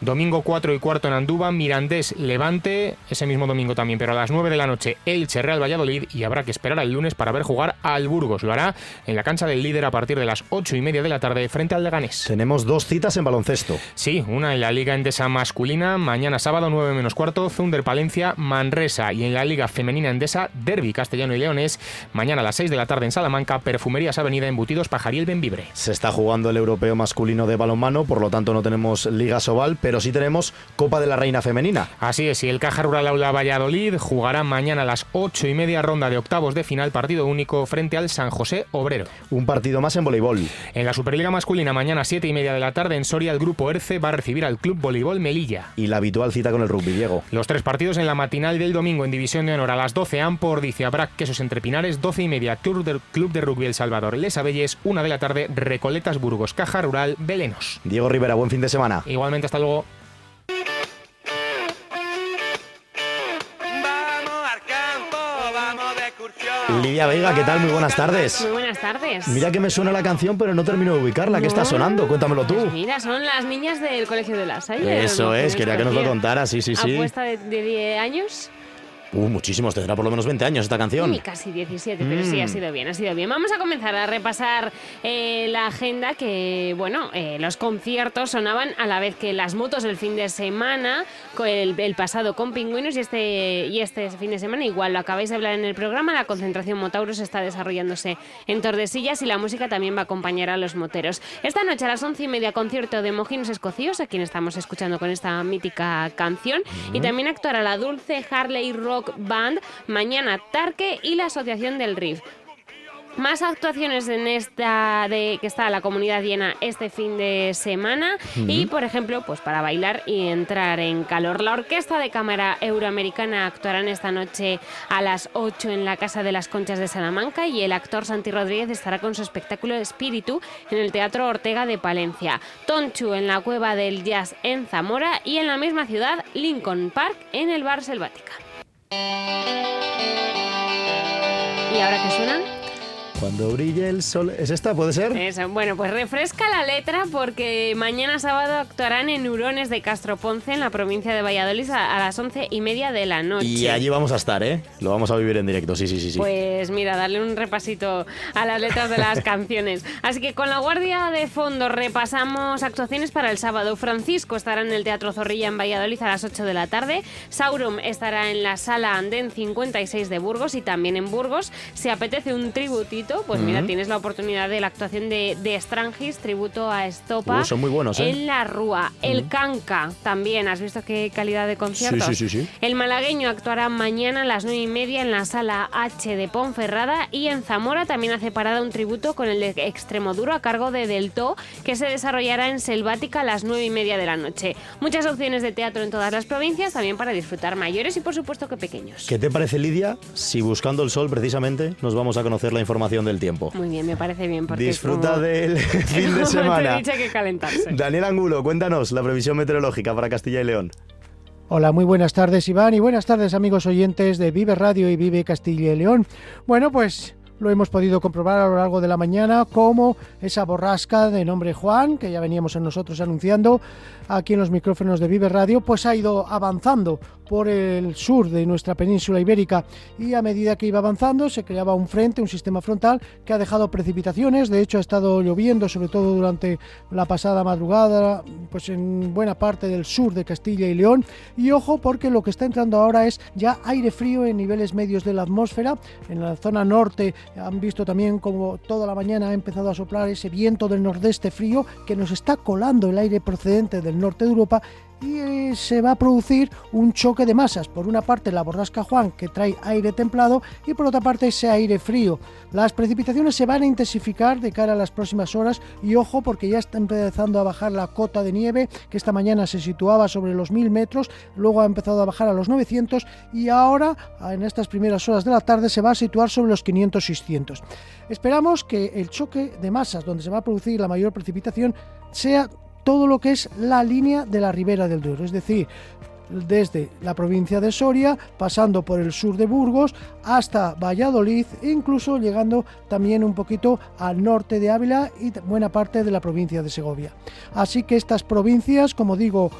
R: Domingo 4 y cuarto en Andúba, Mirandés Levante, ese mismo domingo también, pero a las 9 de la noche Elche Real Valladolid y habrá que esperar al lunes para ver jugar al Burgos. Lo hará en la cancha del líder a partir de las 8 y media de la tarde frente al Leganés.
B: Tenemos dos citas en baloncesto.
R: Sí, una en la Liga Endesa masculina, mañana sábado 9 menos cuarto, Zunder Palencia, Manresa y en la Liga Femenina Endesa, Derby Castellano y Leones, mañana a las 6 de la tarde en Salamanca, Perfumerías Avenida Embutidos Pajariel Benvibre.
B: Se está jugando el europeo masculino de balonmano, por lo tanto no tenemos Liga Sobal, pero sí tenemos Copa de la Reina Femenina.
R: Así es, y el Caja Rural Aula Valladolid jugará mañana a las 8 y media ronda de octavos de final, partido único frente al San José Obrero.
B: Un partido más en voleibol.
R: En la Superliga masculina, mañana a 7 y media de la tarde en Soria, el grupo ERCE va a recibir al Club Voleibol Melilla.
B: Y la habitual cita con el rugby, Diego.
R: Los tres partidos en la matinal del domingo en División de Honor a las 12 Ampor, Brac, Quesos Entre Pinares, 12 y media Club de, Club de Rugby El Salvador, Les Abelles, 1 de la tarde Recoletas Burgos, Caja Rural, Belenos.
B: Diego Rivera, buen fin de semana.
R: Igualmente, hasta luego.
B: Lidia Veiga, ¿qué tal? Muy buenas tardes.
V: Muy buenas tardes.
B: Mira que me suena la canción, pero no termino de ubicarla. ¿Qué está sonando? Cuéntamelo tú.
V: Pues mira, son las niñas del Colegio de la Salle.
B: Eso es,
V: que
B: quería que nos lo
V: escogían.
B: contara, sí, sí, sí.
V: Apuesta de, de 10 años.
B: Uh, muchísimos, tendrá por lo menos 20 años esta canción.
V: Y casi 17, pero sí,
B: Mm.
V: ha sido bien, ha sido bien. Vamos a comenzar a repasar eh, la agenda que, bueno, eh, los conciertos sonaban a la vez que las motos el fin de semana, el, el pasado con Pingüinos y este, y este fin de semana igual, lo acabáis de hablar en el programa, la concentración Motauros está desarrollándose en Tordesillas y la música también va a acompañar a los moteros. Esta noche a las once y media concierto de Mojinos Escocíos, a quien estamos escuchando con esta mítica canción, y también actuará la Dulce Harley Rock Band, mañana Tarque y la Asociación del Riff. Más actuaciones en esta de que está la comunidad llena este fin de semana y por ejemplo, pues para bailar y entrar en calor. La Orquesta de Cámara Euroamericana actuarán esta noche a las 8 en la Casa de las Conchas de Salamanca y el actor Santi Rodríguez estará con su espectáculo Espíritu en el Teatro Ortega de Palencia. Tonchu en la Cueva del Jazz en Zamora y en la misma ciudad Lincoln Park en el Bar Selvática. ¿Y ahora qué suena?
B: Cuando brille el sol. ¿Es esta? ¿Puede ser?
V: Eso, bueno, pues refresca la letra porque mañana sábado actuarán en Hurones de Castro Ponce, en la provincia de Valladolid, a, a las once y media de la noche.
B: Y allí vamos a estar, ¿eh? Lo vamos a vivir en directo, sí, sí, sí. sí.
V: Pues mira, darle un repasito a las letras de las canciones. Así que con la guardia de fondo repasamos actuaciones para el sábado. Francisco estará en el Teatro Zorrilla en Valladolid a las 8 de la tarde. Saurum estará en la Sala Andén 56 de Burgos y también en Burgos. Si apetece un tributito, pues mira, tienes la oportunidad de la actuación de, de Strangis, tributo a Estopa.
B: Uh, son muy buenos, ¿eh?
V: En la Rúa. El Canca también. ¿Has visto qué calidad de conciertos?
B: sí, sí, sí.
V: El malagueño actuará mañana a las 9 y media en la sala H de Ponferrada y en Zamora también hace parada un tributo con el de Extremoduro a cargo de Delto que se desarrollará en Selvática a las 9 y media de la noche. Muchas opciones de teatro en todas las provincias también para disfrutar mayores y por supuesto que pequeños.
B: ¿Qué te parece, Lidia, si buscando el sol precisamente nos vamos a conocer la información del tiempo?
V: Muy bien, me parece bien porque
B: Disfruta
V: como-
B: del fin de semana.
V: te he dicho, hay que calentarse.
B: Daniel Angulo, cuéntanos la previsión meteorológica para Castilla y León.
W: Hola, muy buenas tardes Iván y buenas tardes amigos oyentes de Vive Radio y Vive Castilla y León. Bueno, pues lo hemos podido comprobar a lo largo de la mañana como esa borrasca de nombre Juan, que ya veníamos en nosotros anunciando aquí en los micrófonos de Vive Radio, pues ha ido avanzando por el sur de nuestra península ibérica y a medida que iba avanzando se creaba un frente, un sistema frontal que ha dejado precipitaciones, de hecho ha estado lloviendo sobre todo durante la pasada madrugada, pues en buena parte del sur de Castilla y León. Y ojo porque lo que está entrando ahora es ya aire frío en niveles medios de la atmósfera, en la zona norte han visto también como toda la mañana ha empezado a soplar ese viento del nordeste frío que nos está colando el aire procedente del norte de Europa y eh, se va a producir un choque de masas. Por una parte la borrasca Juan que trae aire templado y por otra parte ese aire frío. Las precipitaciones se van a intensificar de cara a las próximas horas y ojo porque ya está empezando a bajar la cota de nieve que esta mañana se situaba sobre los 1000 metros, luego ha empezado a bajar a los 900 y ahora en estas primeras horas de la tarde se va a situar sobre los 500-600. Esperamos que el choque de masas donde se va a producir la mayor precipitación sea todo lo que es la línea de la ribera del Duero, es decir, desde la provincia de Soria, pasando por el sur de Burgos hasta Valladolid e incluso llegando también un poquito al norte de Ávila y buena parte de la provincia de Segovia. Así que estas provincias, como digo,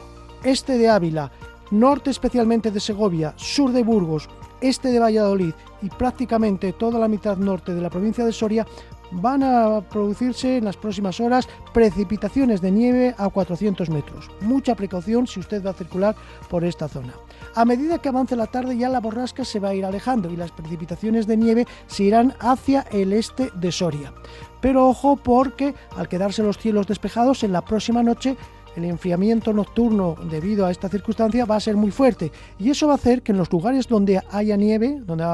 W: este de Ávila, norte especialmente de Segovia, sur de Burgos, este de Valladolid y prácticamente toda la mitad norte de la provincia de Soria van a producirse en las próximas horas precipitaciones de nieve a 400 metros. Mucha precaución si usted va a circular por esta zona. A medida que avance la tarde ya la borrasca se va a ir alejando y las precipitaciones de nieve se irán hacia el este de Soria. Pero ojo porque al quedarse los cielos despejados en la próxima noche el enfriamiento nocturno debido a esta circunstancia va a ser muy fuerte y eso va a hacer que en los lugares donde haya nieve, donde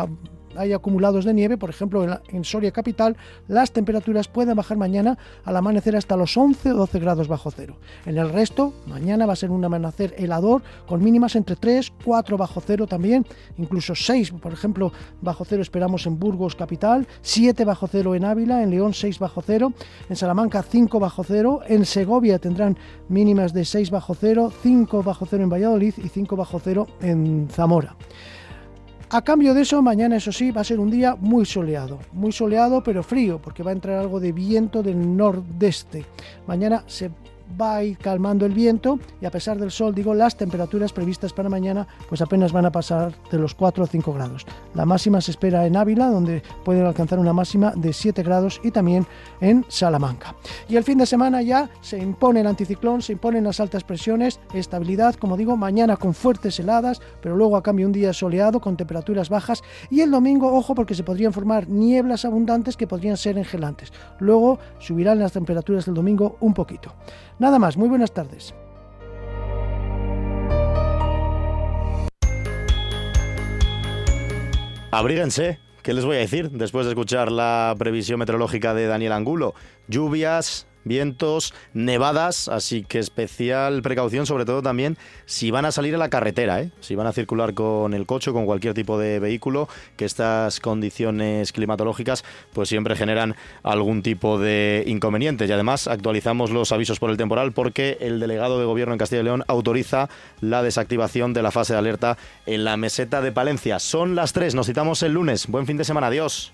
W: hay acumulados de nieve, por ejemplo en, la, en, Soria capital, las temperaturas pueden bajar mañana al amanecer hasta los 11 o 12 grados bajo cero. En el resto, mañana va a ser un amanecer helador con mínimas entre 3, 4 bajo cero también, incluso 6, por ejemplo, bajo cero esperamos en Burgos capital, 7 bajo cero en Ávila, en León 6 bajo cero, en Salamanca 5 bajo cero, en Segovia tendrán mínimas de 6 bajo cero, 5 bajo cero en Valladolid y 5 bajo cero en Zamora. A cambio de eso, mañana eso sí va a ser un día muy soleado, muy soleado pero frío, porque va a entrar algo de viento del nordeste. Mañana se va a ir calmando el viento y a pesar del sol, digo, las temperaturas previstas para mañana pues apenas van a pasar de los 4 o 5 grados. La máxima se espera en Ávila, donde pueden alcanzar una máxima de 7 grados y también en Salamanca. Y el fin de semana ya se impone el anticiclón, se imponen las altas presiones, estabilidad, como digo, mañana con fuertes heladas, pero luego a cambio un día soleado con temperaturas bajas y el domingo, ojo, porque se podrían formar nieblas abundantes que podrían ser engelantes. Luego subirán las temperaturas del domingo un poquito. Nada más, muy buenas tardes.
B: Abríguense, ¿qué les voy a decir después de escuchar la previsión meteorológica de Daniel Angulo? Lluvias, vientos, nevadas, así que especial precaución, sobre todo también si van a salir a la carretera, ¿eh? si van a circular con el coche o con cualquier tipo de vehículo, que estas condiciones climatológicas pues siempre generan algún tipo de inconveniente. Y además actualizamos los avisos por el temporal porque el delegado de gobierno en Castilla y León autoriza la desactivación de la fase de alerta en la meseta de Palencia. Son las tres, nos citamos el lunes. Buen fin de semana, adiós.